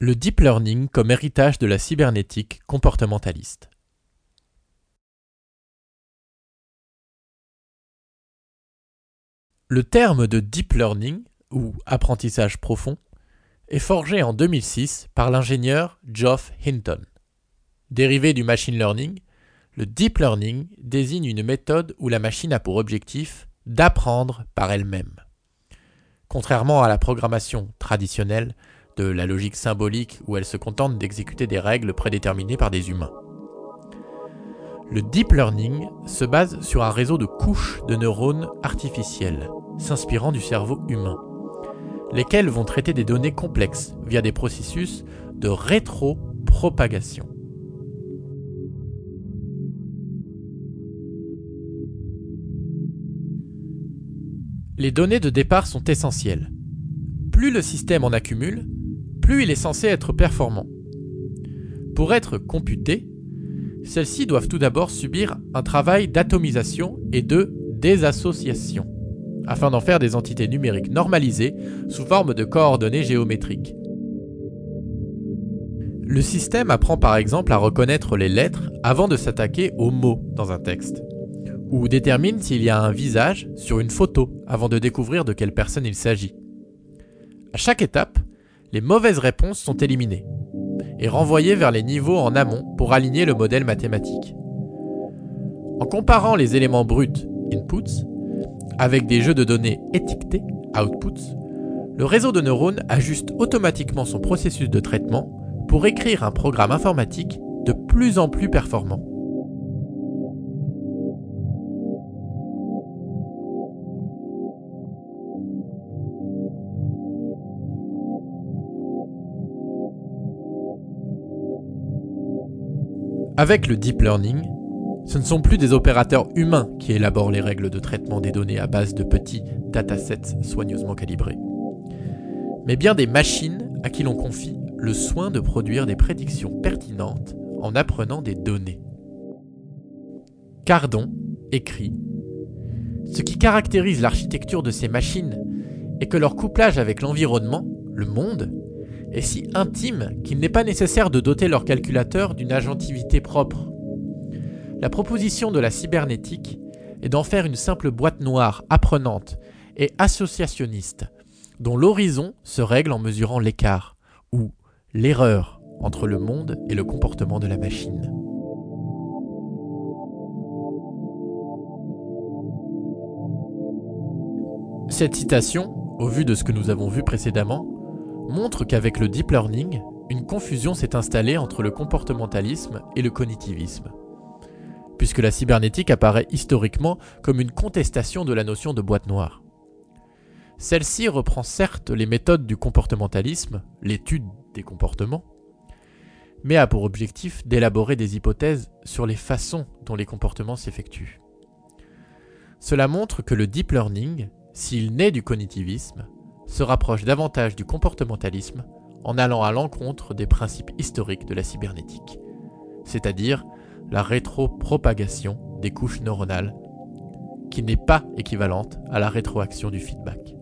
Le deep learning comme héritage de la cybernétique comportementaliste. Le terme de deep learning, ou apprentissage profond, est forgé en 2006 par l'ingénieur Geoff Hinton. Dérivé du machine learning, le deep learning désigne une méthode où la machine a pour objectif d'apprendre par elle-même. Contrairement à la programmation traditionnelle de la logique symbolique où elle se contente d'exécuter des règles prédéterminées par des humains. Le deep learning se base sur un réseau de couches de neurones artificiels, s'inspirant du cerveau humain, lesquels vont traiter des données complexes via des processus de rétropropagation. Les données de départ sont essentielles. Plus le système en accumule, plus il est censé être performant. Pour être computé, celles-ci doivent tout d'abord subir un travail d'atomisation et de désassociation, afin d'en faire des entités numériques normalisées sous forme de coordonnées géométriques. Le système apprend par exemple à reconnaître les lettres avant de s'attaquer aux mots dans un texte, ou détermine s'il y a un visage sur une photo avant de découvrir de quelle personne il s'agit. À chaque étape, les mauvaises réponses sont éliminées et renvoyées vers les niveaux en amont pour aligner le modèle mathématique. En comparant les éléments bruts, inputs, avec des jeux de données étiquetés, outputs, le réseau de neurones ajuste automatiquement son processus de traitement pour écrire un programme informatique de plus en plus performant. Avec le deep learning, ce ne sont plus des opérateurs humains qui élaborent les règles de traitement des données à base de petits datasets soigneusement calibrés, mais bien des machines à qui l'on confie le soin de produire des prédictions pertinentes en apprenant des données. Cardon écrit Ce qui caractérise l'architecture de ces machines est que leur couplage avec l'environnement, le monde, est si intime qu'il n'est pas nécessaire de doter leur calculateur d'une agentivité propre. La proposition de la cybernétique est d'en faire une simple boîte noire apprenante et associationniste, dont l'horizon se règle en mesurant l'écart, ou l'erreur, entre le monde et le comportement de la machine. Cette citation, au vu de ce que nous avons vu précédemment, montre qu'avec le deep learning, une confusion s'est installée entre le comportementalisme et le cognitivisme, puisque la cybernétique apparaît historiquement comme une contestation de la notion de boîte noire. Celle-ci reprend certes les méthodes du comportementalisme, l'étude des comportements, mais a pour objectif d'élaborer des hypothèses sur les façons dont les comportements s'effectuent. Cela montre que le deep learning, s'il naît du cognitivisme, se rapproche davantage du comportementalisme en allant à l'encontre des principes historiques de la cybernétique, c'est-à-dire la rétropropagation des couches neuronales, qui n'est pas équivalente à la rétroaction du feedback.